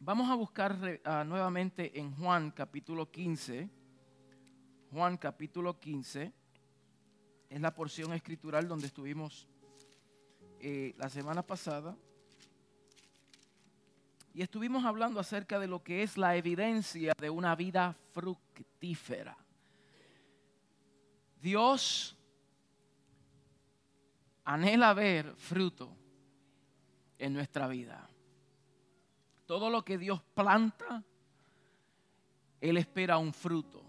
Vamos a buscar uh, nuevamente en Juan capítulo 15. Juan capítulo 15 es la porción escritural donde estuvimos eh, la semana pasada. Y estuvimos hablando acerca de lo que es la evidencia de una vida fructífera. Dios anhela ver fruto en nuestra vida. Todo lo que Dios planta, Él espera un fruto.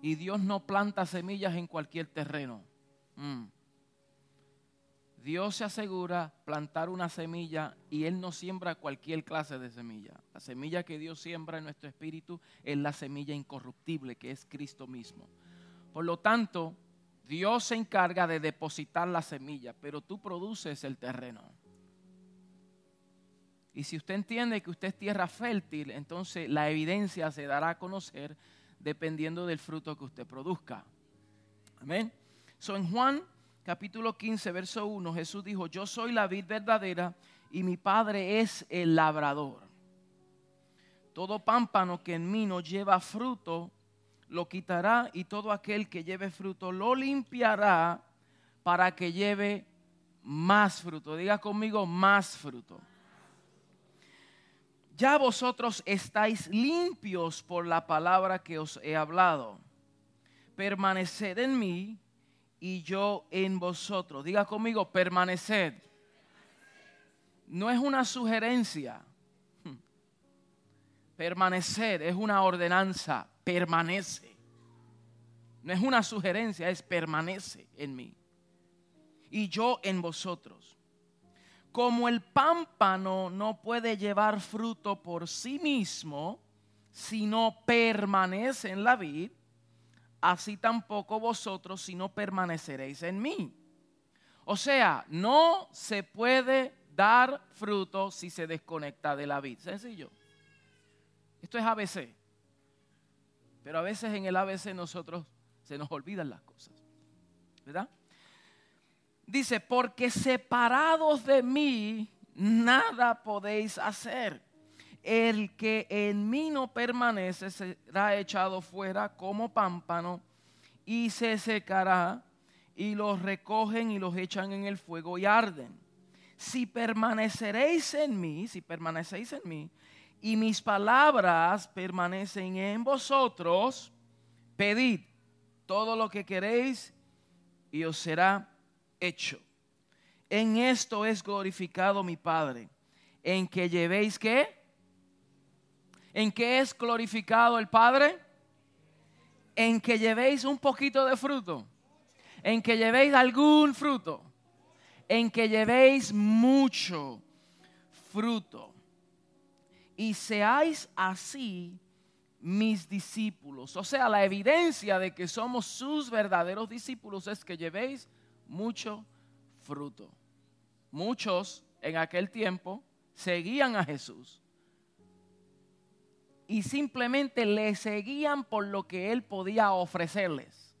Y Dios no planta semillas en cualquier terreno. Mm. Dios se asegura plantar una semilla y Él no siembra cualquier clase de semilla. La semilla que Dios siembra en nuestro espíritu es la semilla incorruptible que es Cristo mismo. Por lo tanto, Dios se encarga de depositar la semilla, pero tú produces el terreno. Y si usted entiende que usted es tierra fértil, entonces la evidencia se dará a conocer dependiendo del fruto que usted produzca. Amén. So en Juan capítulo 15, verso 1, Jesús dijo, yo soy la vid verdadera y mi Padre es el labrador. Todo pámpano que en mí no lleva fruto, lo quitará y todo aquel que lleve fruto lo limpiará para que lleve más fruto. Diga conmigo, más fruto. Ya vosotros estáis limpios por la palabra que os he hablado. Permaneced en mí y yo en vosotros. Diga conmigo, permaneced. No es una sugerencia. Permanecer es una ordenanza. Permanece. No es una sugerencia, es permanece en mí. Y yo en vosotros. Como el pámpano no puede llevar fruto por sí mismo, sino permanece en la vid, así tampoco vosotros si no permaneceréis en mí. O sea, no se puede dar fruto si se desconecta de la vid. Sencillo. Esto es ABC. Pero a veces en el ABC nosotros se nos olvidan las cosas. ¿Verdad? Dice, porque separados de mí, nada podéis hacer el que en mí no permanece será echado fuera como pámpano y se secará y los recogen y los echan en el fuego y arden. Si permaneceréis en mí, si permanecéis en mí, y mis palabras permanecen en vosotros, pedid todo lo que queréis y os será hecho. En esto es glorificado mi Padre, en que llevéis que ¿En qué es glorificado el Padre? En que llevéis un poquito de fruto. En que llevéis algún fruto. En que llevéis mucho fruto. Y seáis así mis discípulos. O sea, la evidencia de que somos sus verdaderos discípulos es que llevéis mucho fruto. Muchos en aquel tiempo seguían a Jesús y simplemente le seguían por lo que él podía ofrecerles.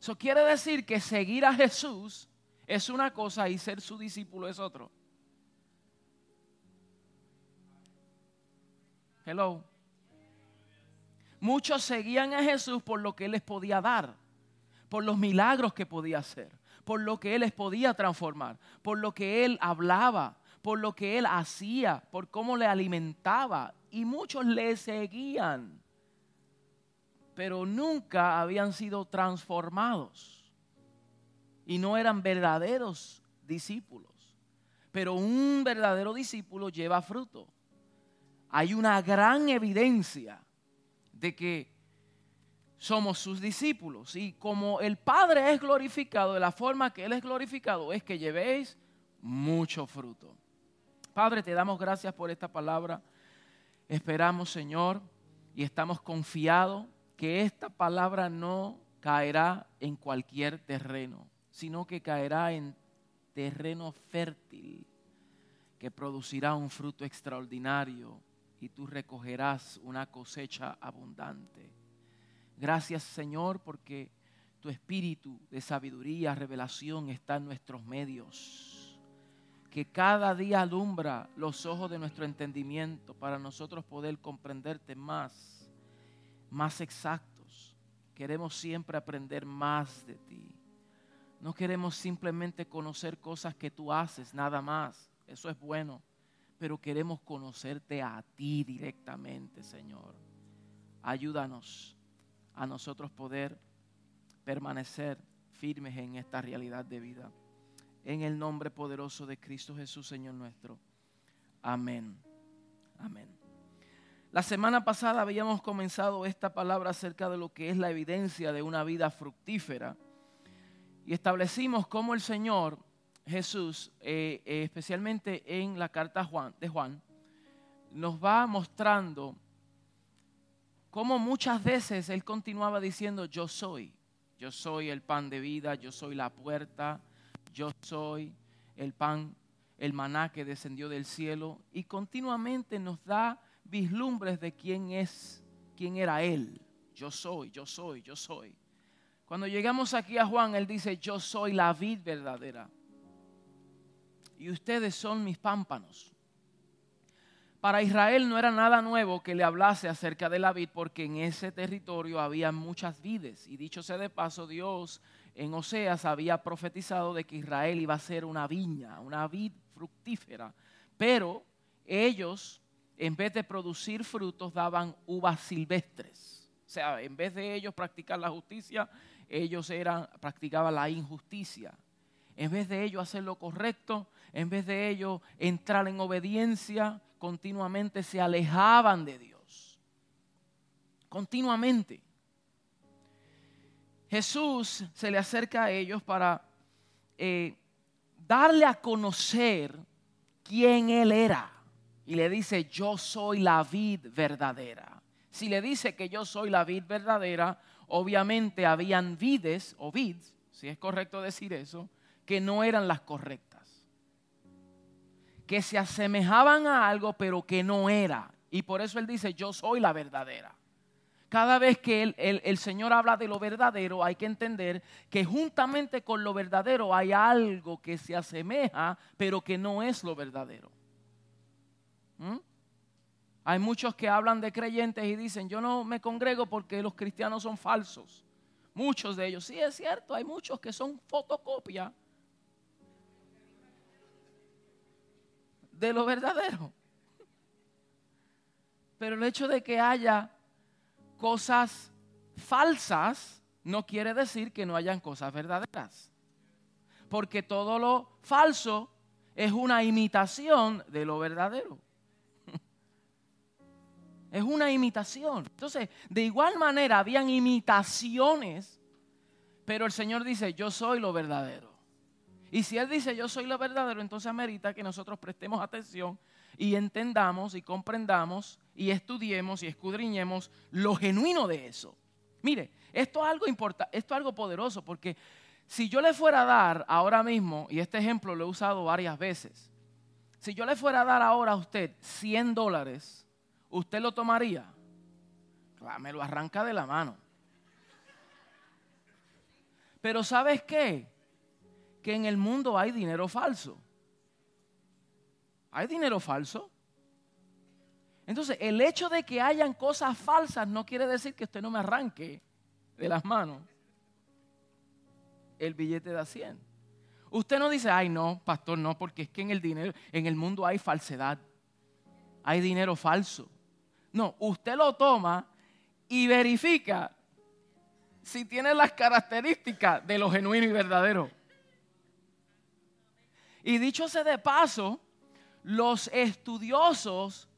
Eso quiere decir que seguir a Jesús es una cosa y ser su discípulo es otro. Hello. Muchos seguían a Jesús por lo que él les podía dar, por los milagros que podía hacer, por lo que él les podía transformar, por lo que él hablaba, por lo que él hacía, por cómo le alimentaba y muchos le seguían, pero nunca habían sido transformados y no eran verdaderos discípulos. Pero un verdadero discípulo lleva fruto. Hay una gran evidencia de que somos sus discípulos. Y como el Padre es glorificado, de la forma que Él es glorificado, es que llevéis mucho fruto. Padre, te damos gracias por esta palabra. Esperamos, Señor, y estamos confiados que esta palabra no caerá en cualquier terreno, sino que caerá en terreno fértil, que producirá un fruto extraordinario y tú recogerás una cosecha abundante. Gracias, Señor, porque tu espíritu de sabiduría, revelación está en nuestros medios que cada día alumbra los ojos de nuestro entendimiento para nosotros poder comprenderte más, más exactos. Queremos siempre aprender más de ti. No queremos simplemente conocer cosas que tú haces, nada más. Eso es bueno. Pero queremos conocerte a ti directamente, Señor. Ayúdanos a nosotros poder permanecer firmes en esta realidad de vida. En el nombre poderoso de Cristo Jesús, Señor nuestro. Amén. Amén. La semana pasada habíamos comenzado esta palabra acerca de lo que es la evidencia de una vida fructífera. Y establecimos cómo el Señor Jesús, eh, eh, especialmente en la carta Juan, de Juan, nos va mostrando cómo muchas veces Él continuaba diciendo, yo soy, yo soy el pan de vida, yo soy la puerta, yo soy el pan, el maná que descendió del cielo y continuamente nos da vislumbres de quién es, quién era él. Yo soy, yo soy, yo soy. Cuando llegamos aquí a Juan, él dice, yo soy la vid verdadera. Y ustedes son mis pámpanos. Para Israel no era nada nuevo que le hablase acerca de la vid porque en ese territorio había muchas vides. Y dicho sea de paso, Dios en Oseas había profetizado de que Israel iba a ser una viña, una vid fructífera. Pero ellos, en vez de producir frutos, daban uvas silvestres. O sea, en vez de ellos practicar la justicia, ellos eran, practicaban la injusticia. En vez de ellos hacer lo correcto, en vez de ellos entrar en obediencia, continuamente se alejaban de Dios. Continuamente. Jesús se le acerca a ellos para eh, darle a conocer quién Él era. Y le dice, yo soy la vid verdadera. Si le dice que yo soy la vid verdadera, obviamente habían vides o vids, si es correcto decir eso, que no eran las correctas que se asemejaban a algo, pero que no era. Y por eso Él dice, yo soy la verdadera. Cada vez que el, el, Señor habla de lo verdadero, hay que entender que juntamente con lo verdadero hay algo que se asemeja, pero que no es lo verdadero. ¿Mm? Hay muchos que hablan de creyentes y dicen, yo no me congrego porque los cristianos son falsos. Muchos de ellos, sí es cierto, hay muchos que son fotocopia de lo verdadero. Pero el hecho de que haya cosas falsas no quiere decir que no hayan cosas verdaderas. Porque todo lo falso es una imitación de lo verdadero. Es una imitación. Entonces, de igual manera, habían imitaciones, pero el Señor dice, yo soy lo verdadero. Y si Él dice yo soy lo verdadero, entonces amerita que nosotros prestemos atención y entendamos y comprendamos y estudiemos y escudriñemos lo genuino de eso. Mire, esto es algo importante, esto es algo poderoso porque si yo le fuera a dar ahora mismo, y este ejemplo lo he usado varias veces, si yo le fuera a dar ahora a usted 100 dólares, ¿usted lo tomaría? me lo arranca de la mano. Pero ¿sabes qué? Que en el mundo hay dinero falso. Hay dinero falso. Entonces, el hecho de que hayan cosas falsas no quiere decir que usted no me arranque de las manos el billete de 100. Usted no dice, ay no, pastor, no, porque es que en el dinero, en el mundo hay falsedad. Hay dinero falso. No, usted lo toma y verifica si tiene las características de lo genuino y verdadero. Y dicho sea de paso, los estudiosos,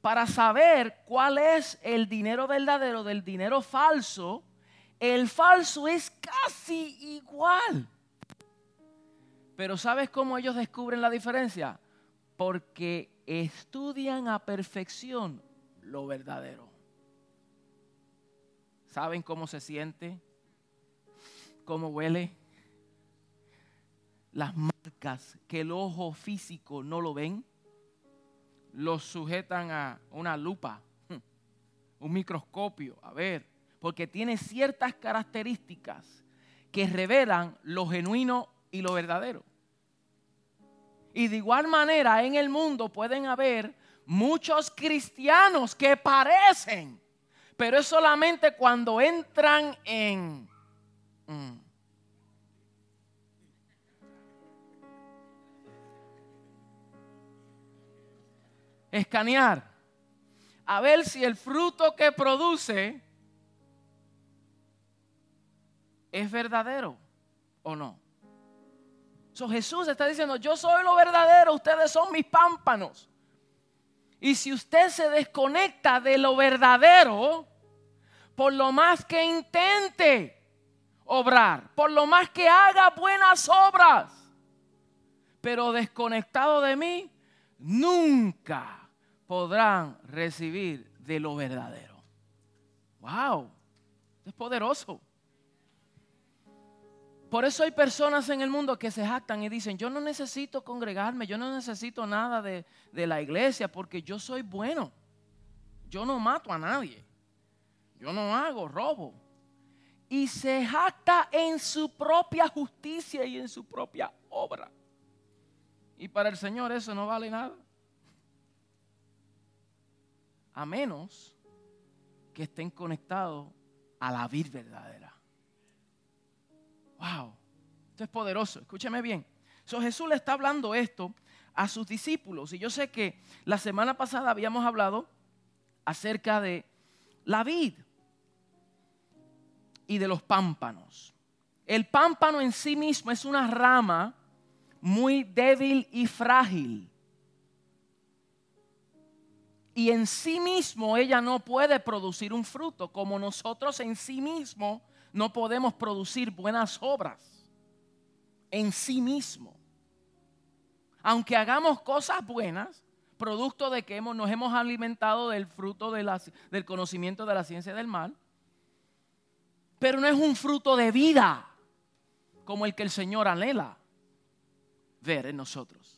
para saber cuál es el dinero verdadero del dinero falso, el falso es casi igual. Pero ¿sabes cómo ellos descubren la diferencia? Porque estudian a perfección lo verdadero. ¿Saben cómo se siente? ¿Cómo huele? las que el ojo físico no lo ven, los sujetan a una lupa, un microscopio, a ver, porque tiene ciertas características que revelan lo genuino y lo verdadero. Y de igual manera en el mundo pueden haber muchos cristianos que parecen, pero es solamente cuando entran en... Mm, escanear, a ver si el fruto que produce es verdadero o no. So, Jesús está diciendo, yo soy lo verdadero, ustedes son mis pámpanos. Y si usted se desconecta de lo verdadero, por lo más que intente obrar, por lo más que haga buenas obras, pero desconectado de mí, nunca podrán recibir de lo verdadero. Wow, es poderoso. Por eso hay personas en el mundo que se jactan y dicen, yo no necesito congregarme, yo no necesito nada de, de, la iglesia porque yo soy bueno. Yo no mato a nadie. Yo no hago robo. Y se jacta en su propia justicia y en su propia obra. Y para el Señor eso no vale nada a menos que estén conectados a la vida verdadera. Wow, esto es poderoso, escúcheme bien. So, Jesús le está hablando esto a sus discípulos y yo sé que la semana pasada habíamos hablado acerca de la vid y de los pámpanos. El pámpano en sí mismo es una rama muy débil y frágil y en sí mismo ella no puede producir un fruto, como nosotros en sí mismo no podemos producir buenas obras. En sí mismo. Aunque hagamos cosas buenas, producto de que hemos, nos hemos alimentado del fruto del conocimiento de la ciencia del mal, pero no es un fruto de vida como el que el Señor anhela ver en nosotros.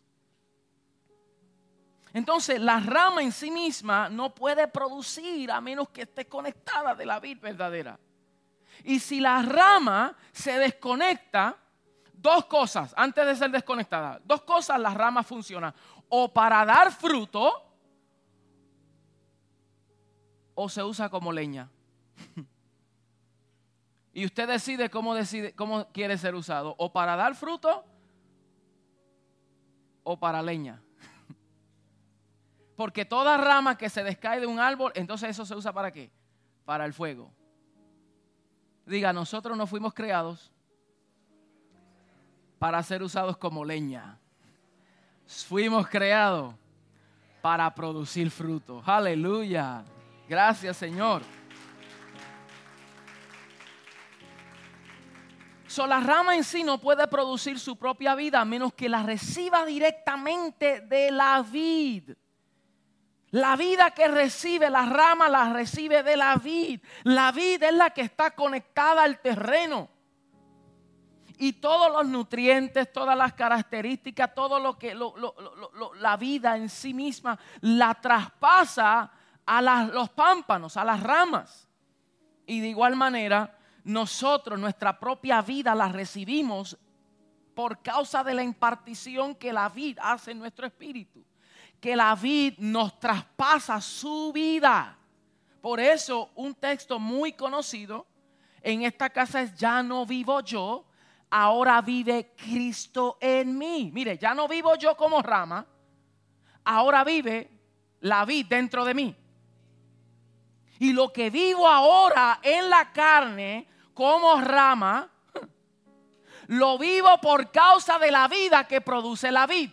Entonces, la rama en sí misma no puede producir a menos que esté conectada de la vid verdadera. Y si la rama se desconecta, dos cosas, antes de ser desconectada, dos cosas las ramas funcionan. O para dar fruto, o se usa como leña. y usted decide cómo, decide cómo quiere ser usado. O para dar fruto, o para leña. Porque toda rama que se descae de un árbol, entonces eso se usa para qué? Para el fuego. Diga, nosotros no fuimos creados para ser usados como leña. Fuimos creados para producir fruto. Aleluya. Gracias, Señor. So, la rama en sí no puede producir su propia vida a menos que la reciba directamente de la vid. La vida que recibe la rama la recibe de la vid. La vid es la que está conectada al terreno. Y todos los nutrientes, todas las características, todo lo que la vida en sí misma la traspasa a los pámpanos, a las ramas. Y de igual manera, nosotros nuestra propia vida la recibimos por causa de la impartición que la vid hace en nuestro espíritu que la vid nos traspasa su vida. Por eso un texto muy conocido en esta casa es, ya no vivo yo, ahora vive Cristo en mí. Mire, ya no vivo yo como rama, ahora vive la vid dentro de mí. Y lo que vivo ahora en la carne como rama, lo vivo por causa de la vida que produce la vid.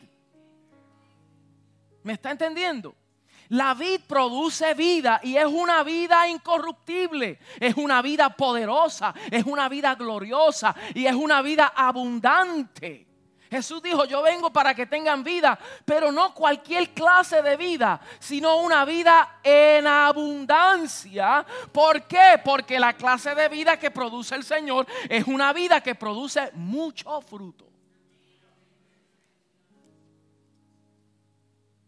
¿Me está entendiendo? La vid produce vida y es una vida incorruptible, es una vida poderosa, es una vida gloriosa y es una vida abundante. Jesús dijo, yo vengo para que tengan vida, pero no cualquier clase de vida, sino una vida en abundancia. ¿Por qué? Porque la clase de vida que produce el Señor es una vida que produce mucho fruto.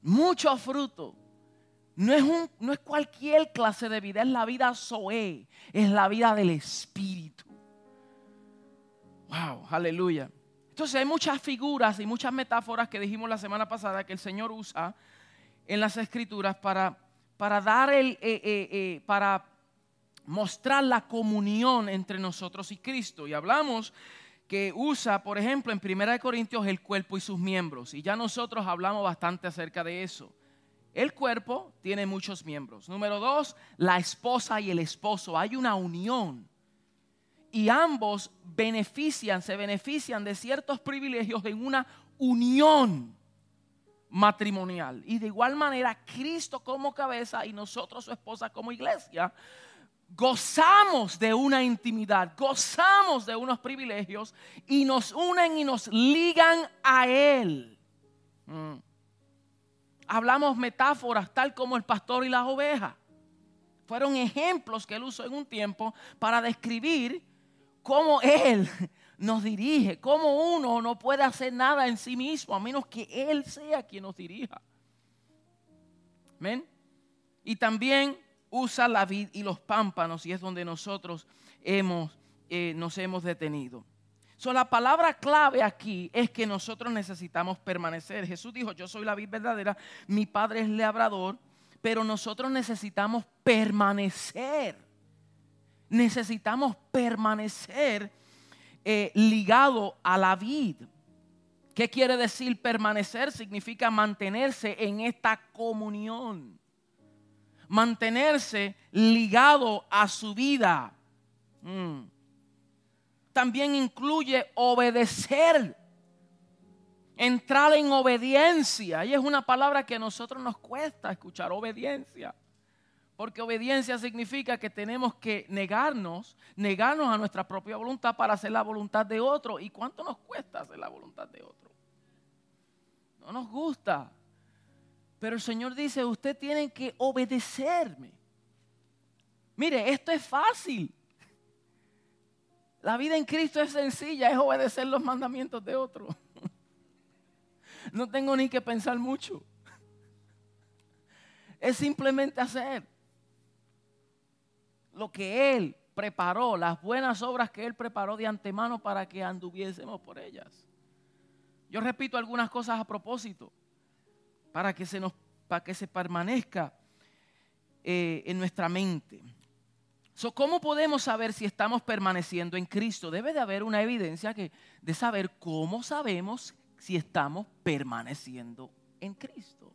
Mucho fruto. No es, un, no es cualquier clase de vida, es la vida Zoe, es la vida del Espíritu. Wow, aleluya. Entonces hay muchas figuras y muchas metáforas que dijimos la semana pasada que el Señor usa en las escrituras para, para dar el, eh, eh, eh, para mostrar la comunión entre nosotros y Cristo. Y hablamos que usa, por ejemplo, en 1 Corintios el cuerpo y sus miembros. Y ya nosotros hablamos bastante acerca de eso. El cuerpo tiene muchos miembros. Número dos, la esposa y el esposo. Hay una unión y ambos benefician, se benefician de ciertos privilegios en una unión matrimonial. Y de igual manera, Cristo como cabeza y nosotros su esposa como iglesia, gozamos de una intimidad, gozamos de unos privilegios y nos unen y nos ligan a Él. Mm. Hablamos metáforas tal como el pastor y las ovejas. Fueron ejemplos que él usó en un tiempo para describir cómo Él nos dirige, cómo uno no puede hacer nada en sí mismo a menos que Él sea quien nos dirija. ¿Ven? Y también usa la vid y los pámpanos y es donde nosotros hemos, eh, nos hemos detenido. So, la palabra clave aquí es que nosotros necesitamos permanecer. Jesús dijo, yo soy la vid verdadera, mi Padre es labrador, pero nosotros necesitamos permanecer necesitamos permanecer eh, ligado a la vid. ¿Qué quiere decir permanecer? Significa mantenerse en esta comunión. Mantenerse ligado a su vida. Mm. También incluye obedecer. Entrar en obediencia. Y es una palabra que a nosotros nos cuesta escuchar, obediencia. Porque obediencia significa que tenemos que negarnos, negarnos a nuestra propia voluntad para hacer la voluntad de otro. ¿Y cuánto nos cuesta hacer la voluntad de otro? No nos gusta. Pero el Señor dice, usted tiene que obedecerme. Mire, esto es fácil. La vida en Cristo es sencilla, es obedecer los mandamientos de otro. No tengo ni que pensar mucho. Es simplemente hacer lo que Él preparó, las buenas obras que Él preparó de antemano para que anduviésemos por ellas. Yo repito algunas cosas a propósito, para que se, nos, para que se permanezca eh, en nuestra mente. ¿Cómo podemos saber si estamos permaneciendo en Cristo? Debe de haber una evidencia que, de saber cómo sabemos si estamos permaneciendo en Cristo.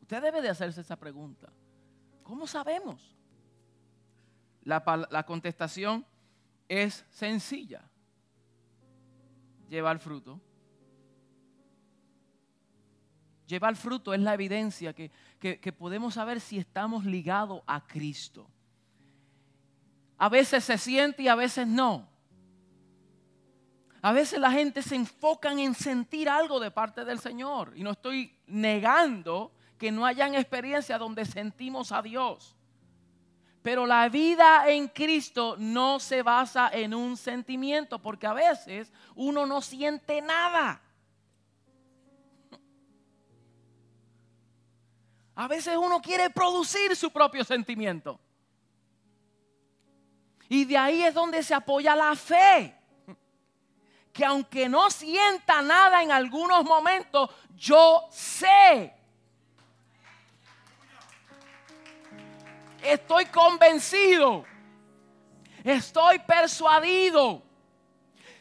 Usted debe de hacerse esa pregunta. ¿Cómo sabemos? La, contestación es sencilla. Llevar fruto. Llevar fruto es la evidencia que, que, podemos saber si estamos ligados a Cristo. A veces se siente y a veces no. A veces la gente se enfoca en sentir algo de parte del Señor. Y no estoy negando que no hayan experiencias donde sentimos a Dios. Pero la vida en Cristo no se basa en un sentimiento, porque a veces uno no siente nada. A veces uno quiere producir su propio sentimiento. Y de ahí es donde se apoya la fe. Que aunque no sienta nada en algunos momentos, yo sé Estoy convencido. Estoy persuadido.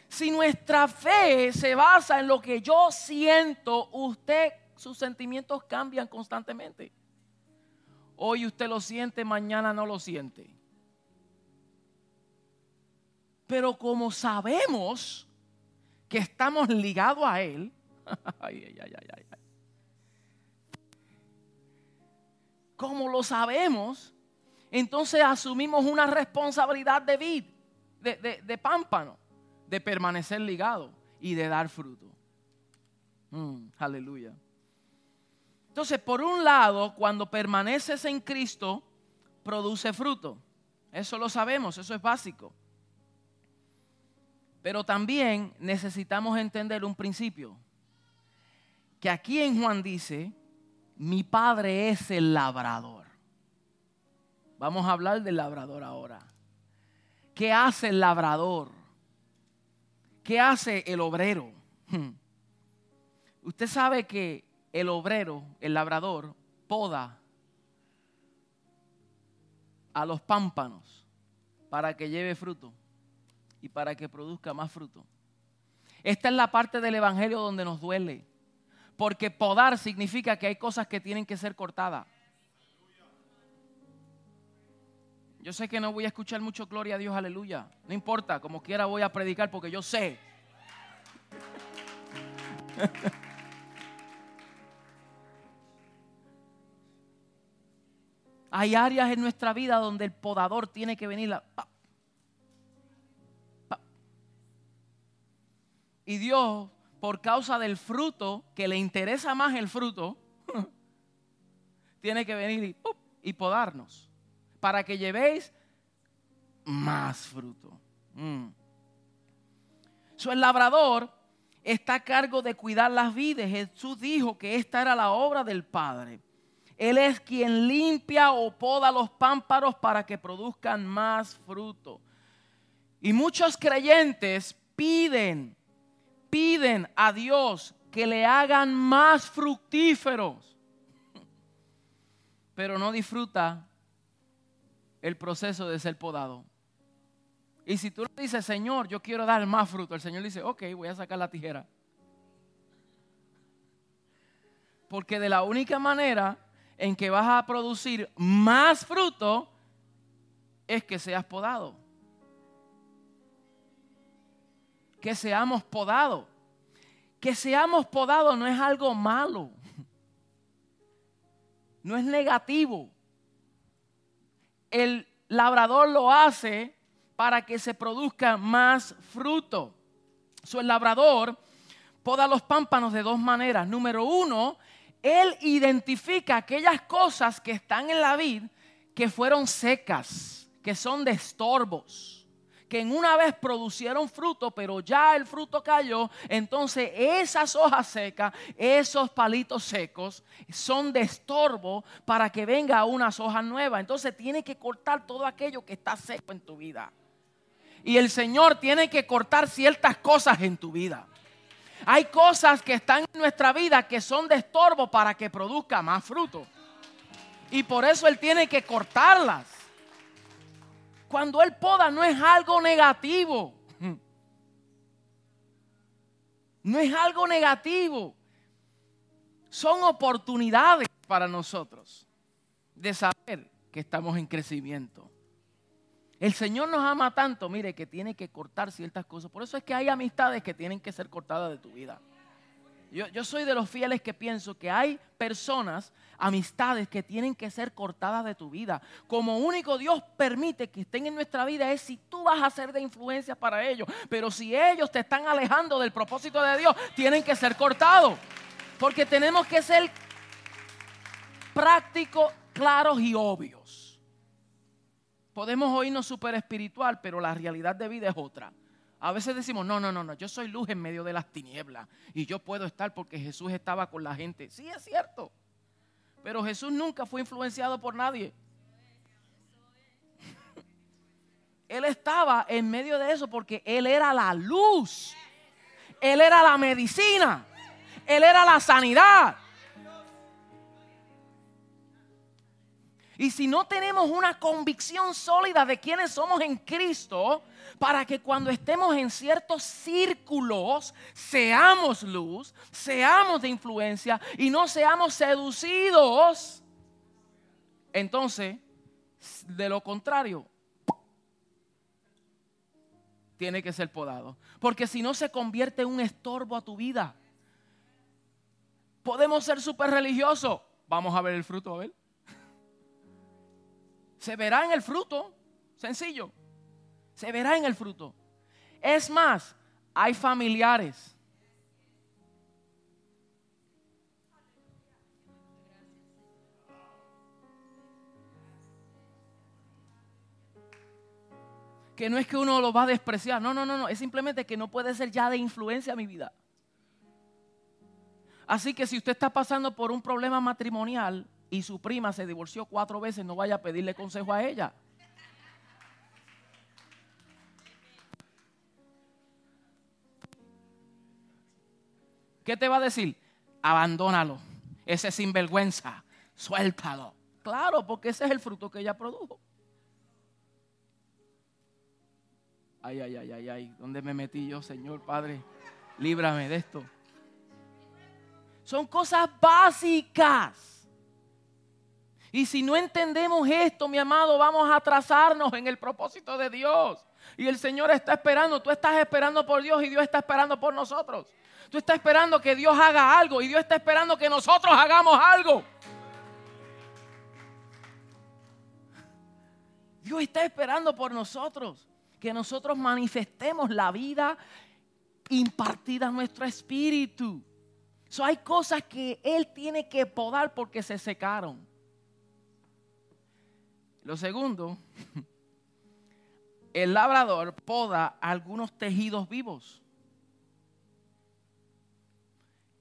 Si nuestra fe se basa en lo que yo siento, usted, sus sentimientos cambian constantemente. Hoy usted lo siente, mañana no lo siente. Pero como sabemos que estamos ligados a Él, como lo sabemos, entonces asumimos una responsabilidad de vid, de, pámpano, de permanecer ligado y de dar fruto. Mm, aleluya. Entonces, por un lado, cuando permaneces en Cristo, produce fruto. Eso lo sabemos, eso es básico. Pero también necesitamos entender un principio. Que aquí en Juan dice, mi padre es el labrador. Vamos a hablar del labrador ahora. ¿Qué hace el labrador? ¿Qué hace el obrero? Usted sabe que el obrero, el labrador, poda a los pámpanos para que lleve fruto y para que produzca más fruto. Esta es la parte del Evangelio donde nos duele, porque podar significa que hay cosas que tienen que ser cortadas. Yo sé que no voy a escuchar mucho gloria a Dios, aleluya. No importa, como quiera voy a predicar porque yo sé. Hay áreas en nuestra vida donde el podador tiene que venir. Y Dios, por causa del fruto, que le interesa más el fruto, tiene que venir y podarnos para que llevéis más fruto. Mm. el labrador está a cargo de cuidar las vides. Jesús dijo que esta era la obra del Padre. Él es quien limpia o poda los pámparos para que produzcan más fruto. Y muchos creyentes piden, piden a Dios que le hagan más fructíferos, pero no disfruta el proceso de ser podado. Y si tú le dices, Señor, yo quiero dar más fruto, el Señor dice, ok, voy a sacar la tijera. Porque de la única manera en que vas a producir más fruto es que seas podado. Que seamos podados. Que seamos podados no es algo malo. No es negativo el labrador lo hace para que se produzca más fruto. So, el labrador poda los pámpanos de dos maneras. Número uno, él identifica aquellas cosas que están en la vid que fueron secas, que son de estorbos que en una vez producieron fruto, pero ya el fruto cayó, entonces esas hojas secas, esos palitos secos, son de estorbo para que venga unas hojas nuevas. Entonces tiene que cortar todo aquello que está seco en tu vida. Y el Señor tiene que cortar ciertas cosas en tu vida. Hay cosas que están en nuestra vida que son de estorbo para que produzca más fruto. Y por eso Él tiene que cortarlas. Cuando Él poda no es algo negativo. No es algo negativo. Son oportunidades para nosotros de saber que estamos en crecimiento. El Señor nos ama tanto, mire, que tiene que cortar ciertas cosas. Por eso es que hay amistades que tienen que ser cortadas de tu vida. Yo, soy de los fieles que pienso que hay personas, amistades que tienen que ser cortadas de tu vida. Como único Dios permite que estén en nuestra vida es si tú vas a ser de influencia para ellos. Pero si ellos te están alejando del propósito de Dios, tienen que ser cortados. Porque tenemos que ser prácticos, claros y obvios. Podemos oírnos súper espiritual, pero la realidad de vida es otra. A veces decimos, no, no, no, no, yo soy luz en medio de las tinieblas y yo puedo estar porque Jesús estaba con la gente. Sí, es cierto. Pero Jesús nunca fue influenciado por nadie. Él estaba en medio de eso porque Él era la luz. Él era la medicina. Él era la sanidad. Y si no tenemos una convicción sólida de quiénes somos en Cristo, para que cuando estemos en ciertos círculos seamos luz, seamos de influencia y no seamos seducidos, entonces, de lo contrario, tiene que ser podado. Porque si no se convierte en un estorbo a tu vida. Podemos ser súper religiosos. Vamos a ver el fruto, a ver. Se verá en el fruto. Sencillo. Se verá en el fruto. Es más, hay familiares. Que no es que uno lo va a despreciar. No, no, no, no. Es simplemente que no puede ser ya de influencia a mi vida. Así que si usted está pasando por un problema matrimonial, y su prima se divorció cuatro veces, no vaya a pedirle consejo a ella. ¿Qué te va a decir? Abandónalo. Ese sinvergüenza. Suéltalo. Claro, porque ese es el fruto que ella produjo. Ay, ay, ay, ay, ay. ¿Dónde me metí yo, Señor Padre? Líbrame de esto. Son cosas básicas. Y si no entendemos esto, mi amado, vamos a atrasarnos en el propósito de Dios. Y el Señor está esperando, tú estás esperando por Dios y Dios está esperando por nosotros. Tú estás esperando que Dios haga algo y Dios está esperando que nosotros hagamos algo. Dios está esperando por nosotros, que nosotros manifestemos la vida impartida a nuestro espíritu. So, hay cosas que Él tiene que podar porque se secaron. Lo segundo, el labrador poda algunos tejidos vivos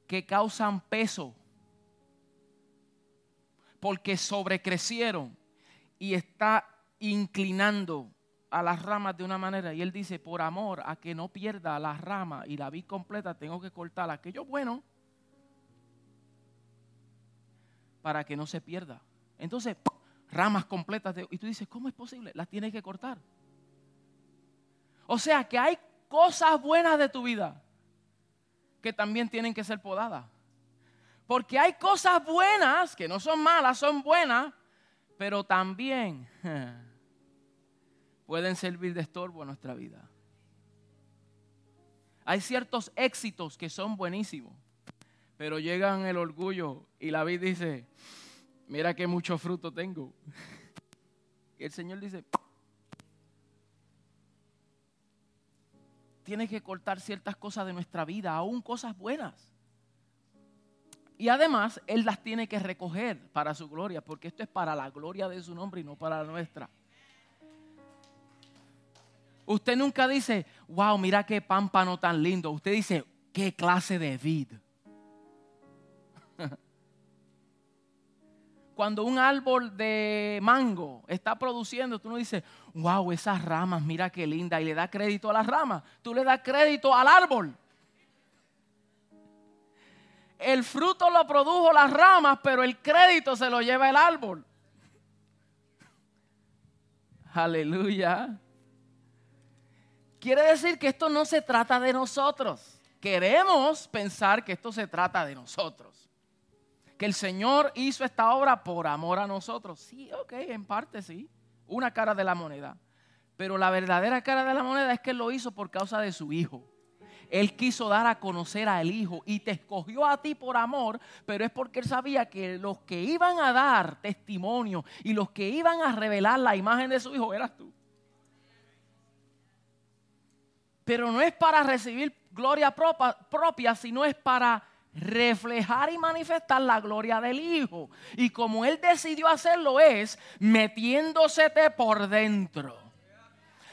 que causan peso porque sobrecrecieron y está inclinando a las ramas de una manera. Y él dice, por amor a que no pierda las ramas y la vid completa, tengo que cortar aquello bueno para que no se pierda. Entonces, ramas completas. De, y tú dices, ¿cómo es posible? Las tienes que cortar. O sea que hay cosas buenas de tu vida que también tienen que ser podadas. Porque hay cosas buenas, que no son malas, son buenas, pero también pueden servir de estorbo a nuestra vida. Hay ciertos éxitos que son buenísimos, pero llegan el orgullo y la vida dice, mira qué mucho fruto tengo. Y el Señor dice, tienes que cortar ciertas cosas de nuestra vida, aún cosas buenas. Y además, Él las tiene que recoger para su gloria, porque esto es para la gloria de su nombre y no para la nuestra. Usted nunca dice, wow, mira qué pámpano tan lindo. Usted dice, qué clase de vid. Cuando un árbol de mango está produciendo, tú no dices, wow, esas ramas, mira qué linda, y le da crédito a las ramas. Tú le das crédito al árbol. El fruto lo produjo las ramas, pero el crédito se lo lleva el árbol. Aleluya. Quiere decir que esto no se trata de nosotros. Queremos pensar que esto se trata de nosotros. Que el Señor hizo esta obra por amor a nosotros. Sí, ok, en parte sí. Una cara de la moneda. Pero la verdadera cara de la moneda es que Él lo hizo por causa de su Hijo. Él quiso dar a conocer al Hijo y te escogió a ti por amor, pero es porque Él sabía que los que iban a dar testimonio y los que iban a revelar la imagen de su Hijo eras tú pero no es para recibir gloria propia, sino es para reflejar y manifestar la gloria del Hijo. Y como Él decidió hacerlo es metiéndosete por dentro,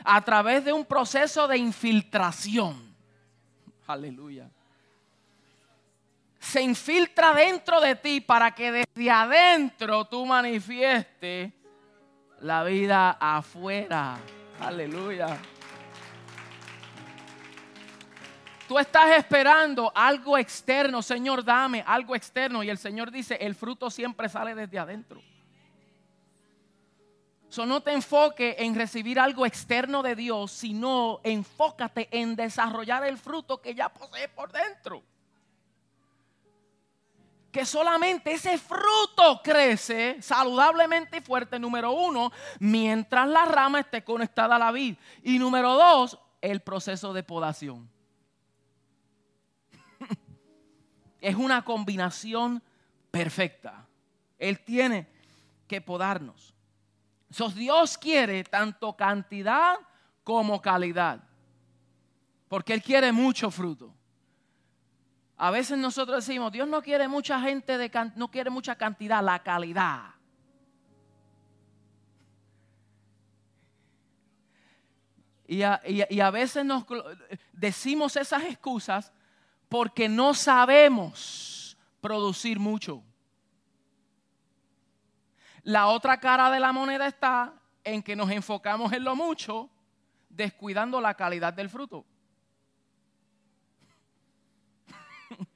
a través de un proceso de infiltración. Aleluya. Se infiltra dentro de ti para que desde adentro tú manifiestes la vida afuera. Aleluya. Tú estás esperando algo externo, Señor, dame algo externo. Y el Señor dice, el fruto siempre sale desde adentro. So, no te enfoque en recibir algo externo de Dios, sino enfócate en desarrollar el fruto que ya posee por dentro. Que solamente ese fruto crece saludablemente y fuerte, número uno, mientras la rama esté conectada a la vid. Y número dos, el proceso de podación. Es una combinación perfecta. Él tiene que podarnos. Dios quiere tanto cantidad como calidad. Porque Él quiere mucho fruto. A veces nosotros decimos, Dios no quiere mucha gente, de, no quiere mucha cantidad, la calidad. Y a, y a veces nos decimos esas excusas porque no sabemos producir mucho. La otra cara de la moneda está en que nos enfocamos en lo mucho, descuidando la calidad del fruto.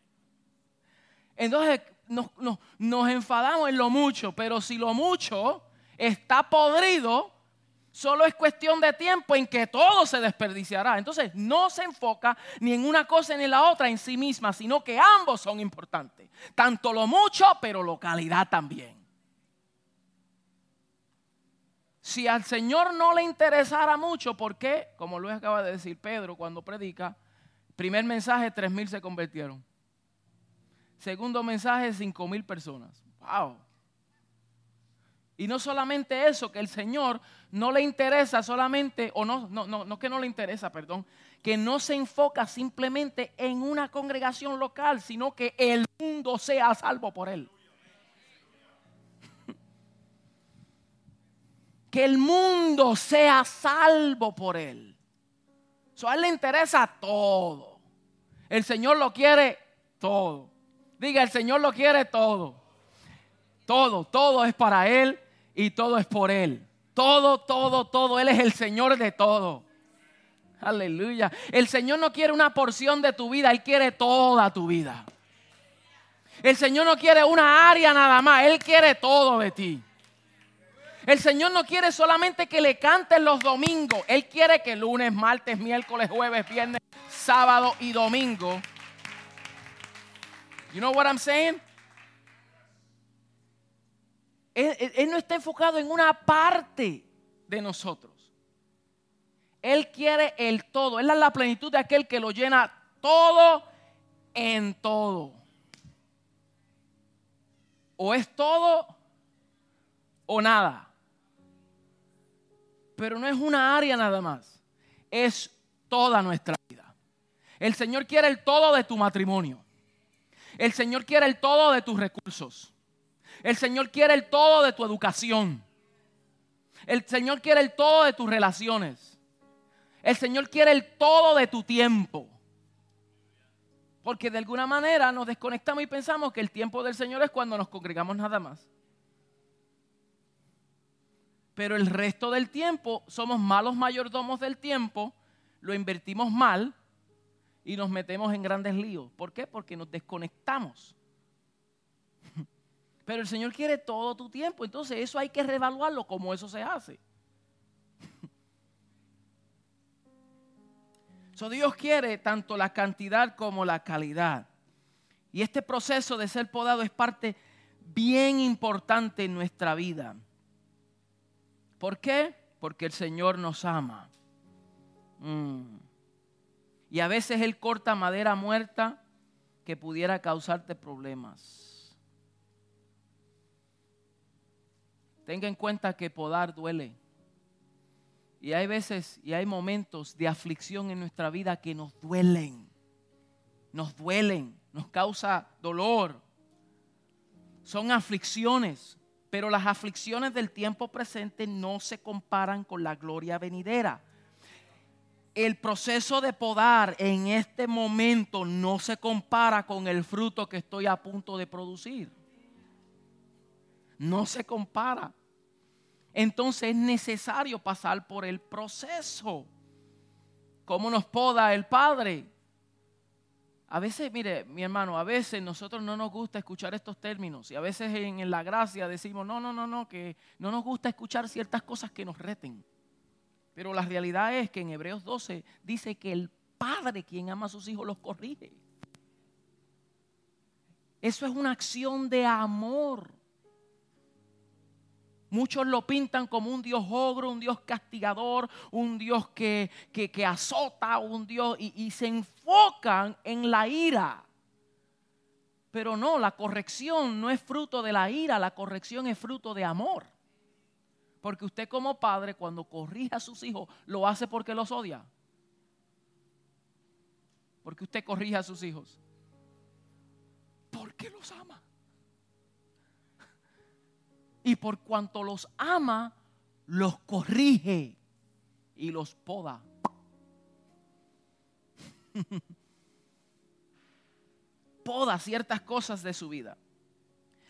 Entonces nos, nos enfadamos en lo mucho, pero si lo mucho está podrido, Solo es cuestión de tiempo en que todo se desperdiciará. Entonces no se enfoca ni en una cosa ni en la otra en sí misma, sino que ambos son importantes. Tanto lo mucho, pero lo calidad también. Si al Señor no le interesara mucho, ¿por qué? Como lo acaba de decir Pedro cuando predica, primer mensaje, tres mil se convirtieron. Segundo mensaje, cinco mil personas. ¡Wow! Y no solamente eso, que el Señor no le interesa solamente, o no, no, no, no que no le interesa, perdón, que no se enfoca simplemente en una congregación local, sino que el mundo sea salvo por él. que el mundo sea salvo por él. a él le interesa todo. El Señor lo quiere todo. Diga, el Señor lo quiere todo. Todo, todo es para Él y todo es por Él. Todo, todo, todo. Él es el Señor de todo. Aleluya. El Señor no quiere una porción de tu vida, Él quiere toda tu vida. El Señor no quiere una área nada más, Él quiere todo de ti. El Señor no quiere solamente que le canten los domingos, Él quiere que lunes, martes, miércoles, jueves, viernes, sábado y domingo. You know what I'm saying? Él, no está enfocado en una parte de nosotros. Él quiere el todo. Él es la plenitud de aquel que lo llena todo en todo. O es todo o nada. Pero no es una área nada más. Es toda nuestra vida. El Señor quiere el todo de tu matrimonio. El Señor quiere el todo de tus recursos. El Señor quiere el todo de tu educación. El Señor quiere el todo de tus relaciones. El Señor quiere el todo de tu tiempo. Porque de alguna manera nos desconectamos y pensamos que el tiempo del Señor es cuando nos congregamos nada más. Pero el resto del tiempo somos malos mayordomos del tiempo, lo invertimos mal y nos metemos en grandes líos. ¿Por qué? Porque nos desconectamos. Pero el Señor quiere todo tu tiempo. Entonces eso hay que reevaluarlo como eso se hace. So, Dios quiere tanto la cantidad como la calidad. Y este proceso de ser podado es parte bien importante en nuestra vida. ¿Por qué? Porque el Señor nos ama. Mm. Y a veces Él corta madera muerta que pudiera causarte problemas. Tenga en cuenta que podar duele. Y hay veces y hay momentos de aflicción en nuestra vida que nos duelen. Nos duelen, nos causa dolor. Son aflicciones, pero las aflicciones del tiempo presente no se comparan con la gloria venidera. El proceso de podar en este momento no se compara con el fruto que estoy a punto de producir no se compara. Entonces es necesario pasar por el proceso. ¿Cómo nos poda el Padre? A veces, mire, mi hermano, a veces nosotros no nos gusta escuchar estos términos y a veces en, la gracia decimos, no, no, no, no, que no nos gusta escuchar ciertas cosas que nos reten. Pero la realidad es que en Hebreos 12 dice que el Padre quien ama a sus hijos los corrige. Eso es una acción de amor. Muchos lo pintan como un Dios ogro, un Dios castigador, un Dios que, que, azota, un Dios y, y se enfocan en la ira. Pero no, la corrección no es fruto de la ira, la corrección es fruto de amor. Porque usted como padre cuando corrige a sus hijos, lo hace porque los odia. Porque usted corrige a sus hijos. Porque los ama y por cuanto los ama, los corrige y los poda. poda ciertas cosas de su vida.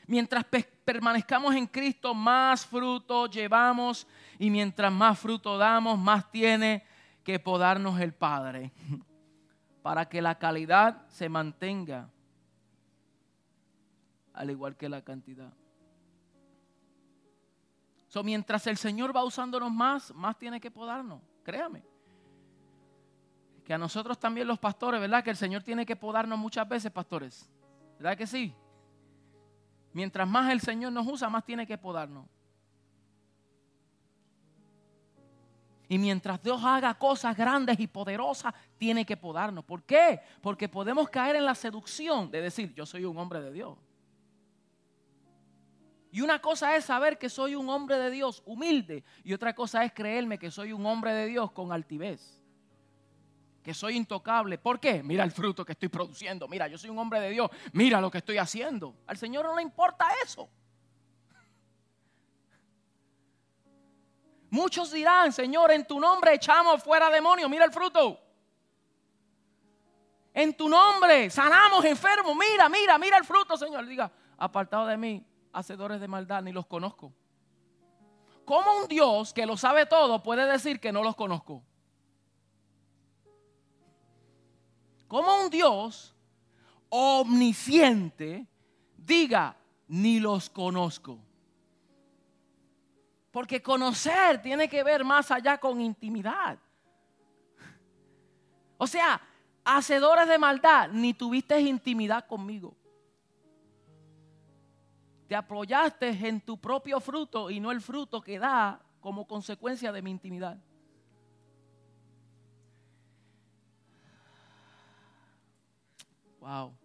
Mientras permanezcamos en Cristo, más fruto llevamos y mientras más fruto damos, más tiene que podarnos el Padre para que la calidad se mantenga al igual que la cantidad. Mientras el Señor va usándonos más, más tiene que podarnos, créame. Que a nosotros también los pastores, ¿verdad? Que el Señor tiene que podarnos muchas veces, pastores. ¿Verdad que sí? Mientras más el Señor nos usa, más tiene que podarnos. Y mientras Dios haga cosas grandes y poderosas, tiene que podarnos. ¿Por qué? Porque podemos caer en la seducción de decir, yo soy un hombre de Dios. Y una cosa es saber que soy un hombre de Dios humilde. Y otra cosa es creerme que soy un hombre de Dios con altivez. Que soy intocable. ¿Por qué? Mira el fruto que estoy produciendo. Mira, yo soy un hombre de Dios. Mira lo que estoy haciendo. Al Señor no le importa eso. Muchos dirán, Señor, en tu nombre echamos fuera demonios, mira el fruto. En tu nombre sanamos enfermos, mira, mira, mira el fruto, Señor. Diga, apartado de mí, hacedores de maldad, ni los conozco. ¿Cómo un Dios que lo sabe todo puede decir que no los conozco? ¿Cómo un Dios omnisciente diga, ni los conozco? Porque conocer tiene que ver más allá con intimidad. O sea, hacedores de maldad, ni tuviste intimidad conmigo. Te apoyaste en tu propio fruto y no el fruto que da como consecuencia de mi intimidad. Wow.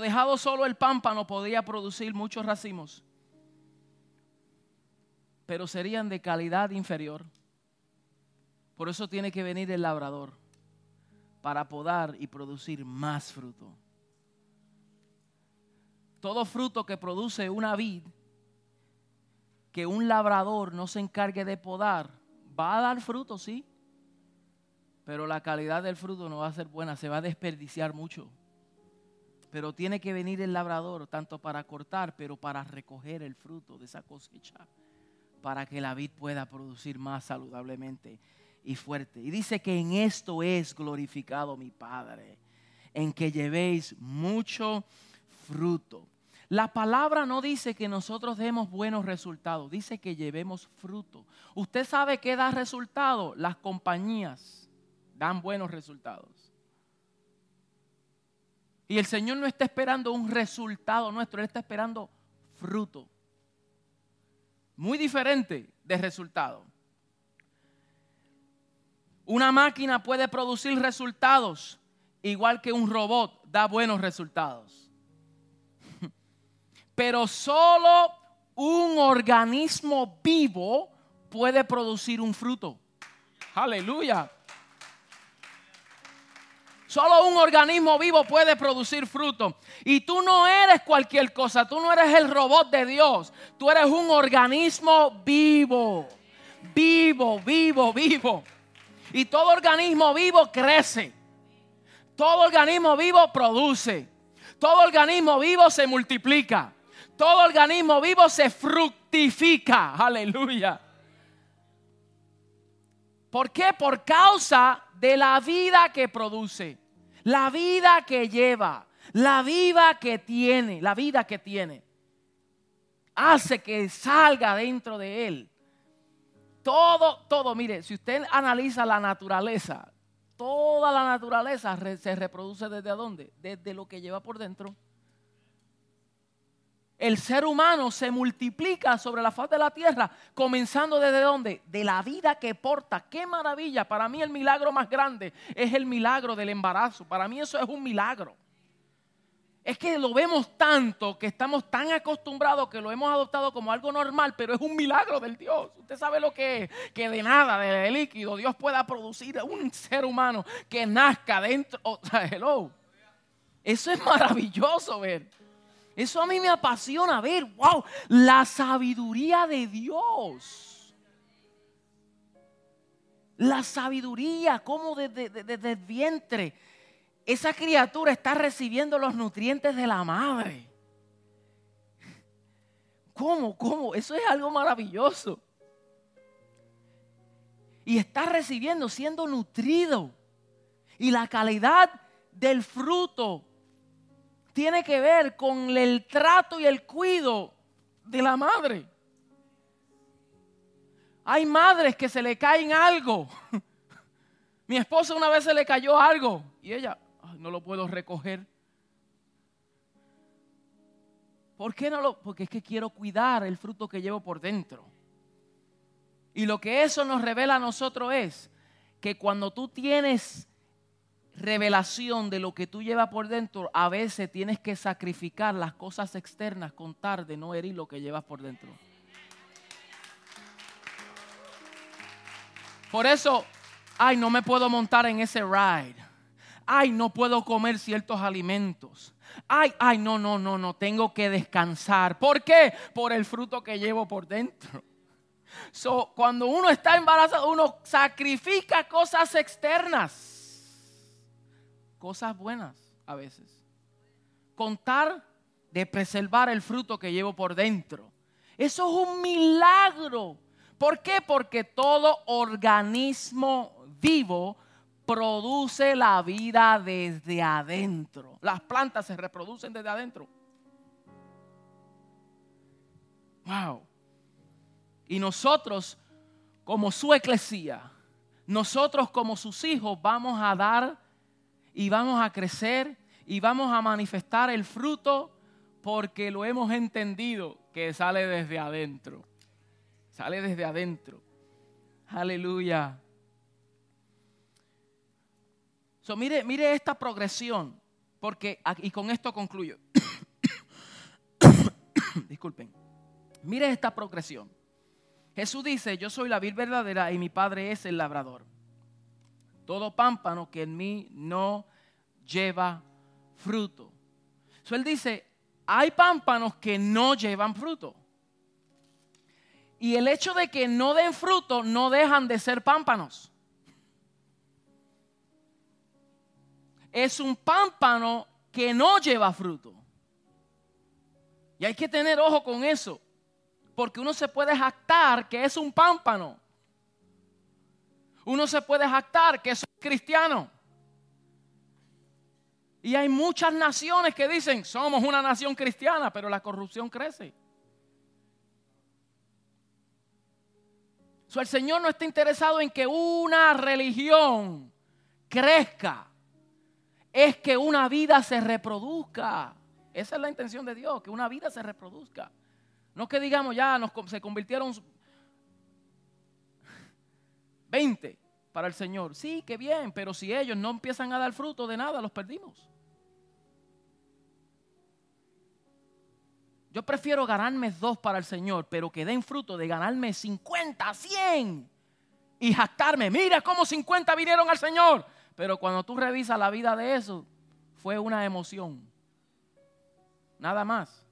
dejado solo el pámpano podría producir muchos racimos, pero serían de calidad inferior. Por eso tiene que venir el labrador para podar y producir más fruto. Todo fruto que produce una vid, que un labrador no se encargue de podar, va a dar fruto, sí, pero la calidad del fruto no va a ser buena, se va a desperdiciar mucho. Pero tiene que venir el labrador, tanto para cortar, pero para recoger el fruto de esa cosecha, para que la vid pueda producir más saludablemente y fuerte. Y dice que en esto es glorificado mi Padre, en que llevéis mucho fruto. La palabra no dice que nosotros demos buenos resultados, dice que llevemos fruto. ¿Usted sabe qué da resultado? Las compañías dan buenos resultados. Y el Señor no está esperando un resultado nuestro, Él está esperando fruto. Muy diferente de resultado. Una máquina puede producir resultados igual que un robot da buenos resultados. Pero solo un organismo vivo puede producir un fruto. Aleluya. Solo un organismo vivo puede producir fruto. Y tú no eres cualquier cosa, tú no eres el robot de Dios. Tú eres un organismo vivo. Vivo, vivo, vivo. Y todo organismo vivo crece. Todo organismo vivo produce. Todo organismo vivo se multiplica. Todo organismo vivo se fructifica. Aleluya. ¿Por qué? Por causa de la vida que produce la vida que lleva, la vida que tiene, la vida que tiene, hace que salga dentro de él. Todo, todo, mire, si usted analiza la naturaleza, toda la naturaleza se reproduce desde dónde? Desde lo que lleva por dentro el ser humano se multiplica sobre la faz de la tierra, comenzando desde dónde? De la vida que porta. Qué maravilla. Para mí el milagro más grande es el milagro del embarazo. Para mí eso es un milagro. Es que lo vemos tanto, que estamos tan acostumbrados que lo hemos adoptado como algo normal, pero es un milagro del Dios. Usted sabe lo que es, que de nada, de líquido, Dios pueda producir un ser humano que nazca dentro. O sea, hello. Eso es maravilloso ver. Eso a mí me apasiona ver, wow, la sabiduría de Dios. La sabiduría, como desde, el vientre esa criatura está recibiendo los nutrientes de la madre. ¿Cómo? ¿Cómo? Eso es algo maravilloso. Y está recibiendo, siendo nutrido. Y la calidad del fruto tiene que ver con el trato y el cuido de la madre. Hay madres que se le caen algo. Mi esposa una vez se le cayó algo y ella, no lo puedo recoger. ¿Por qué no lo? Porque es que quiero cuidar el fruto que llevo por dentro. Y lo que eso nos revela a nosotros es que cuando tú tienes revelación de lo que tú llevas por dentro, a veces tienes que sacrificar las cosas externas con tal de no herir lo que llevas por dentro. Por eso, ay, no me puedo montar en ese ride. Ay, no puedo comer ciertos alimentos. Ay, ay, no, no, no, no, tengo que descansar. ¿Por qué? Por el fruto que llevo por dentro. So, cuando uno está embarazado, uno sacrifica cosas externas, cosas buenas a veces. Contar de preservar el fruto que llevo por dentro. Eso es un milagro. ¿Por qué? Porque todo organismo vivo produce la vida desde adentro. Las plantas se reproducen desde adentro. Wow. Y nosotros, como su eclesía, nosotros como sus hijos vamos a dar y vamos a crecer y vamos a manifestar el fruto porque lo hemos entendido que sale desde adentro. Sale desde adentro. Aleluya. So, mire, mire esta progresión, porque, y con esto concluyo. Disculpen. Mire esta progresión. Jesús dice, yo soy la vid verdadera y mi Padre es el labrador. Todo pámpano que en mí no lleva fruto. So, él dice, hay pámpanos que no llevan fruto. Y el hecho de que no den fruto no dejan de ser pámpanos. Es un pámpano que no lleva fruto. Y hay que tener ojo con eso. Porque uno se puede jactar que es un pámpano. Uno se puede jactar que es cristiano. Y hay muchas naciones que dicen, somos una nación cristiana, pero la corrupción crece. el Señor no está interesado en que una religión crezca. Es que una vida se reproduzca. Esa es la intención de Dios, que una vida se reproduzca. No que digamos ya nos, se convirtieron 20 para el Señor. Sí, qué bien, pero si ellos no empiezan a dar fruto de nada, los perdimos. Yo prefiero ganarme dos para el Señor, pero que den fruto de ganarme 50, 100 y jactarme. Mira cómo 50 vinieron al Señor. Pero cuando tú revisas la vida de eso, fue una emoción. Nada más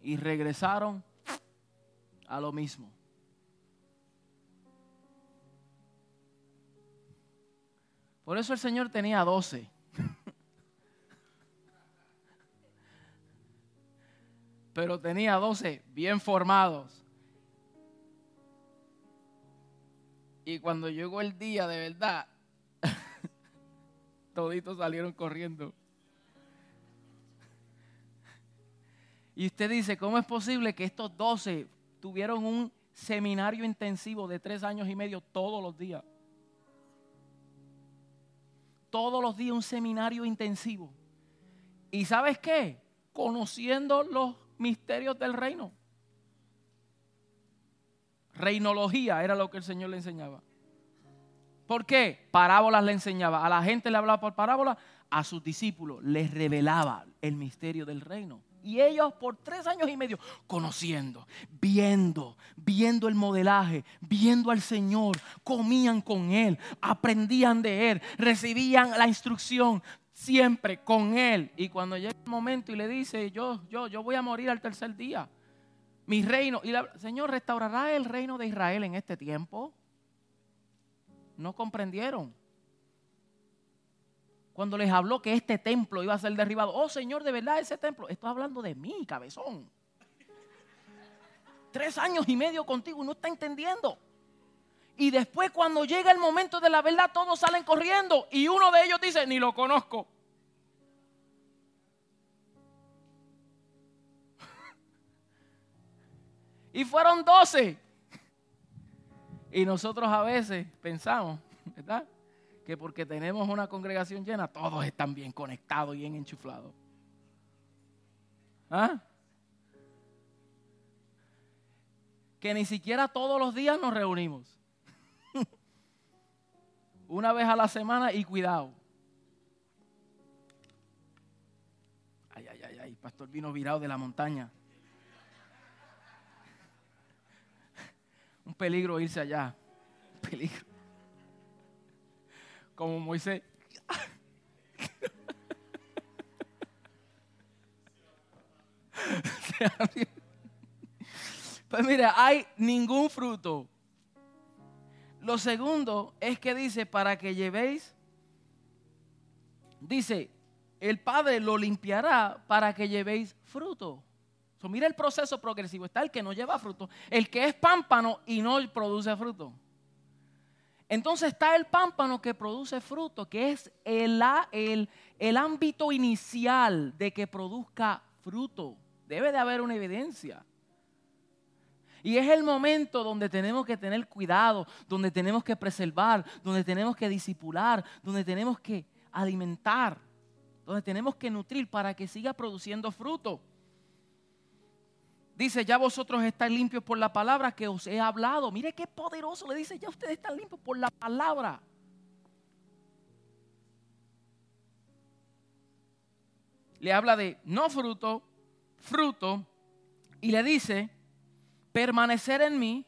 y regresaron a lo mismo. Por eso el Señor tenía doce. Pero tenía doce bien formados. Y cuando llegó el día de verdad, toditos salieron corriendo. Y usted dice, ¿cómo es posible que estos doce tuvieron un seminario intensivo de tres años y medio todos los días? Todos los días un seminario intensivo. ¿Y sabes qué? Conociendo los misterios del reino. Reinología era lo que el Señor le enseñaba. ¿Por qué? Parábolas le enseñaba. A la gente le hablaba por parábolas, a sus discípulos les revelaba el misterio del reino. Y ellos por tres años y medio conociendo, viendo, viendo el modelaje, viendo al Señor, comían con Él, aprendían de Él, recibían la instrucción siempre con Él. Y cuando llega el momento y le dice, yo, yo, yo voy a morir al tercer día, mi reino, y el Señor restaurará el reino de Israel en este tiempo. No comprendieron cuando les habló que este templo iba a ser derribado. Oh Señor, de verdad ese templo. Estoy hablando de mí, cabezón. Tres años y medio contigo, no está entendiendo. Y después cuando llega el momento de la verdad, todos salen corriendo y uno de ellos dice, ni lo conozco. y fueron doce. Y nosotros a veces pensamos, ¿verdad? Que porque tenemos una congregación llena, todos están bien conectados, bien enchuflados. ¿Ah? Que ni siquiera todos los días nos reunimos. Una vez a la semana y cuidado. Ay, ay, ay, ay, pastor vino virado de la montaña. Un peligro irse allá. Un peligro. Como Moisés. Pues mira, hay ningún fruto. Lo segundo es que dice, para que llevéis, dice, el Padre lo limpiará para que llevéis fruto. mira el proceso progresivo. Está el que no lleva fruto, el que es pámpano y no produce fruto. Entonces está el pámpano que produce fruto, que es el, el, el ámbito inicial de que produzca fruto. Debe de haber una evidencia. Y es el momento donde tenemos que tener cuidado, donde tenemos que preservar, donde tenemos que disipular, donde tenemos que alimentar, donde tenemos que nutrir para que siga produciendo fruto. Dice, ya vosotros estáis limpios por la palabra que os he hablado. Mire qué poderoso le dice, ya ustedes están limpios por la palabra. Le habla de no fruto, fruto, y le dice, permanecer en mí,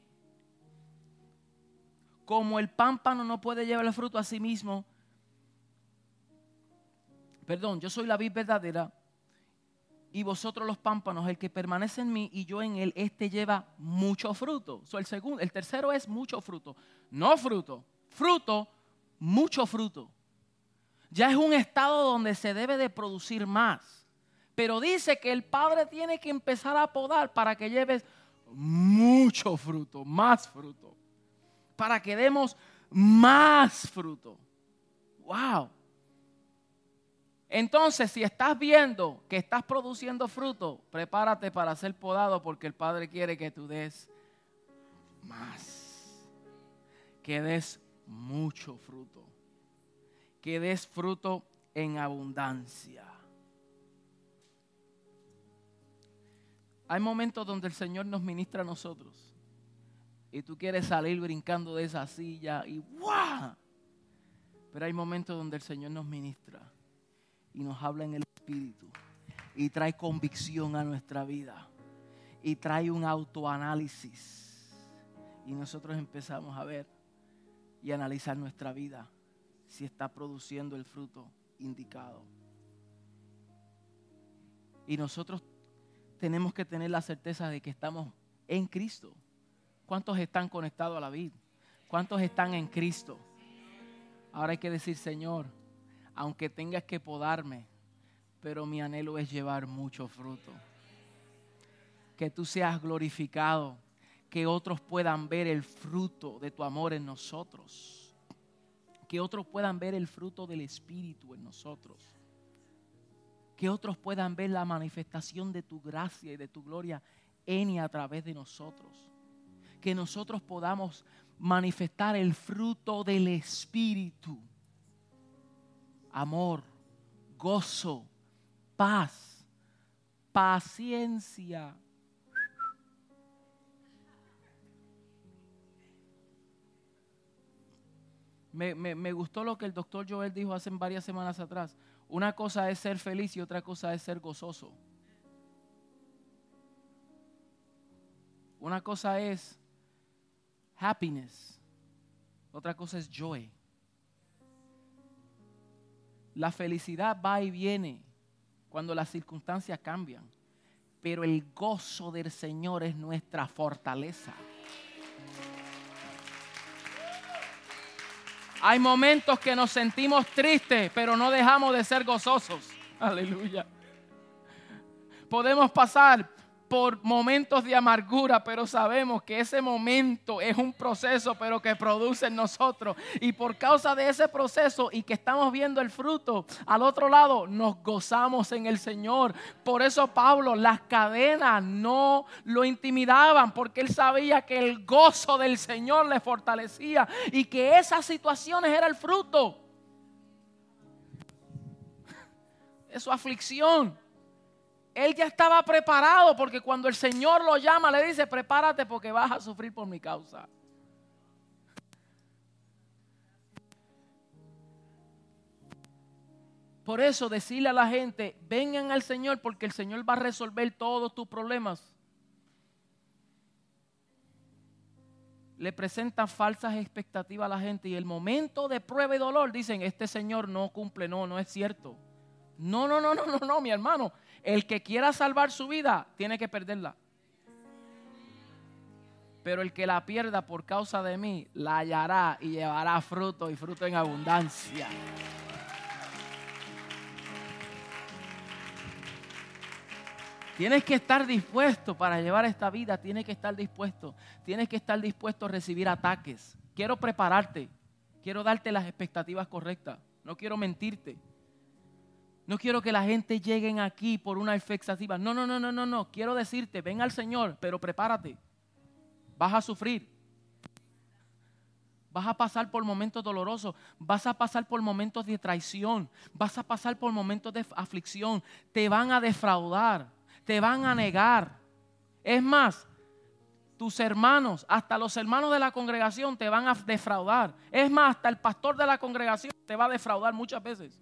como el pámpano no puede llevar el fruto a sí mismo. Perdón, yo soy la vid verdadera y vosotros los pámpanos, el que permanece en mí y yo en él, este lleva mucho fruto. el, segundo, el tercero es mucho fruto. No fruto, fruto, mucho fruto. Ya es un estado donde se debe de producir más. Pero dice que el Padre tiene que empezar a podar para que lleves mucho fruto, más fruto, para que demos más fruto. Wow. Entonces, si estás viendo que estás produciendo fruto, prepárate para ser podado porque el Padre quiere que tú des más. Que des mucho fruto. Que des fruto en abundancia. Hay momentos donde el Señor nos ministra a nosotros. Y tú quieres salir brincando de esa silla y ¡guau! Pero hay momentos donde el Señor nos ministra y nos habla en el Espíritu y trae convicción a nuestra vida y trae un autoanálisis. Y nosotros empezamos a ver y analizar nuestra vida si está produciendo el fruto indicado. Y nosotros tenemos que tener la certeza de que estamos en Cristo. ¿Cuántos están conectados a la vida? ¿Cuántos están en Cristo? Ahora hay que decir, Señor, aunque tengas que podarme, pero mi anhelo es llevar mucho fruto. Que tú seas glorificado, que otros puedan ver el fruto de tu amor en nosotros. Que otros puedan ver el fruto del Espíritu en nosotros que otros puedan ver la manifestación de tu gracia y de tu gloria en y a través de nosotros. Que nosotros podamos manifestar el fruto del Espíritu. Amor, gozo, paz, paciencia. Me, me, gustó lo que el doctor Joel dijo hace varias semanas atrás. Una cosa es ser feliz y otra cosa es ser gozoso. Una cosa es happiness, otra cosa es joy. La felicidad va y viene cuando las circunstancias cambian, pero el gozo del Señor es nuestra fortaleza. Hay momentos que nos sentimos tristes, pero no dejamos de ser gozosos. Aleluya. Podemos pasar por momentos de amargura, pero sabemos que ese momento es un proceso, pero que produce en nosotros. Y por causa de ese proceso y que estamos viendo el fruto, al otro lado nos gozamos en el Señor. Por eso Pablo, las cadenas no lo intimidaban, porque él sabía que el gozo del Señor le fortalecía y que esas situaciones era el fruto de su aflicción. Él ya estaba preparado porque cuando el Señor lo llama le dice, prepárate porque vas a sufrir por mi causa. Por eso decirle a la gente, vengan al Señor porque el Señor va a resolver todos tus problemas. Le presentan falsas expectativas a la gente y el momento de prueba y dolor dicen, este Señor no cumple, no, no es cierto. No, no, no, no, no, no, mi hermano. El que quiera salvar su vida tiene que perderla. Pero el que la pierda por causa de mí, la hallará y llevará fruto y fruto en abundancia. Tienes que estar dispuesto para llevar esta vida, tienes que estar dispuesto, tienes que estar dispuesto a recibir ataques. Quiero prepararte, quiero darte las expectativas correctas, no quiero mentirte. No quiero que la gente llegue aquí por una expectativa. No, no, no, no, no, no. Quiero decirte, ven al Señor, pero prepárate. Vas a sufrir. Vas a pasar por momentos dolorosos. Vas a pasar por momentos de traición. Vas a pasar por momentos de aflicción. Te van a defraudar. Te van a negar. Es más, tus hermanos, hasta los hermanos de la congregación te van a defraudar. Es más, hasta el pastor de la congregación te va a defraudar muchas veces.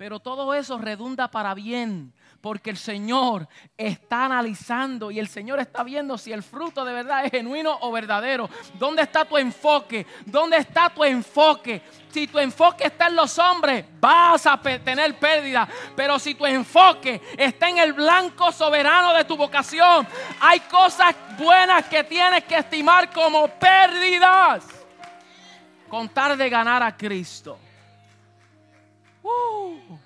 Pero todo eso redunda para bien, porque el Señor está analizando y el Señor está viendo si el fruto de verdad es genuino o verdadero. ¿Dónde está tu enfoque? ¿Dónde está tu enfoque? Si tu enfoque está en los hombres, vas a tener pérdida. Pero si tu enfoque está en el blanco soberano de tu vocación, hay cosas buenas que tienes que estimar como pérdidas. Contar de ganar a Cristo. Uh.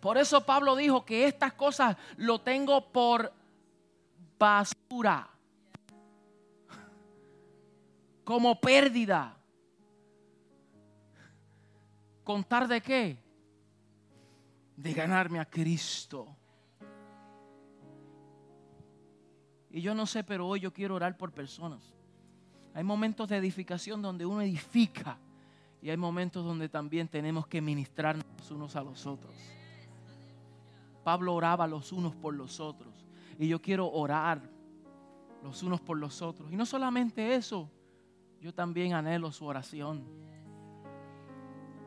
por eso Pablo dijo que estas cosas lo tengo por basura, como pérdida. ¿Contar de qué? De ganarme a Cristo. Y yo no sé, pero hoy yo quiero orar por personas. Hay momentos de edificación donde uno edifica y hay momentos donde también tenemos que ministrarnos unos a los otros. Pablo oraba los unos por los otros. Y yo quiero orar los unos por los otros. Y no solamente eso, yo también anhelo su oración.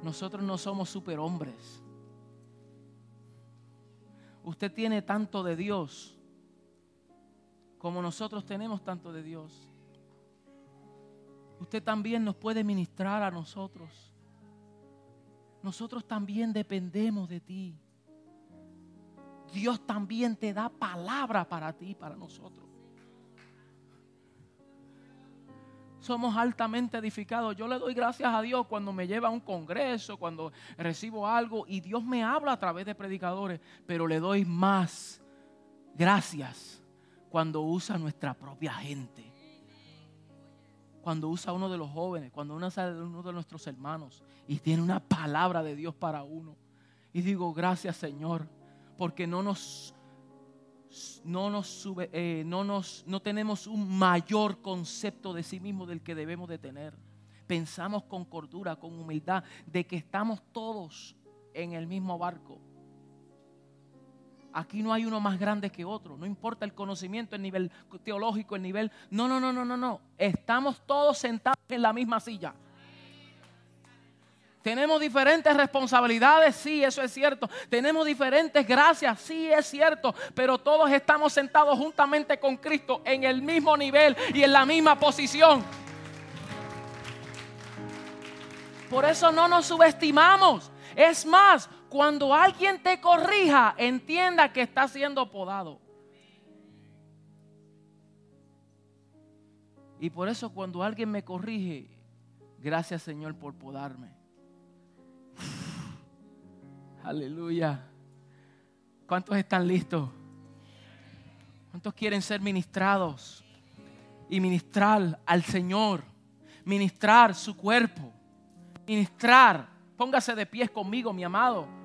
Nosotros no somos superhombres. Usted tiene tanto de Dios como nosotros tenemos tanto de Dios usted también nos puede ministrar a nosotros. Nosotros también dependemos de ti. Dios también te da palabra para ti, para nosotros. Somos altamente edificados. Yo le doy gracias a Dios cuando me lleva a un congreso, cuando recibo algo y Dios me habla a través de predicadores, pero le doy más gracias cuando usa nuestra propia gente cuando usa uno de los jóvenes, cuando usa uno de nuestros hermanos y tiene una palabra de Dios para uno. Y digo, gracias Señor, porque no nos, no nos eh, no nos, no tenemos un mayor concepto de sí mismo del que debemos de tener. Pensamos con cordura, con humildad, de que estamos todos en el mismo barco. Aquí no hay uno más grande que otro. No importa el conocimiento, el nivel teológico, el nivel... No, no, no, no, no, no. Estamos todos sentados en la misma silla. Tenemos diferentes responsabilidades, sí, eso es cierto. Tenemos diferentes gracias, sí, es cierto. Pero todos estamos sentados juntamente con Cristo en el mismo nivel y en la misma posición. Por eso no nos subestimamos. Es más, cuando alguien te corrija, entienda que está siendo podado. Y por eso cuando alguien me corrige, gracias Señor por podarme. Aleluya. ¿Cuántos están listos? ¿Cuántos quieren ser ministrados? Y ministrar al Señor. Ministrar su cuerpo. Ministrar. Póngase de pies conmigo, mi amado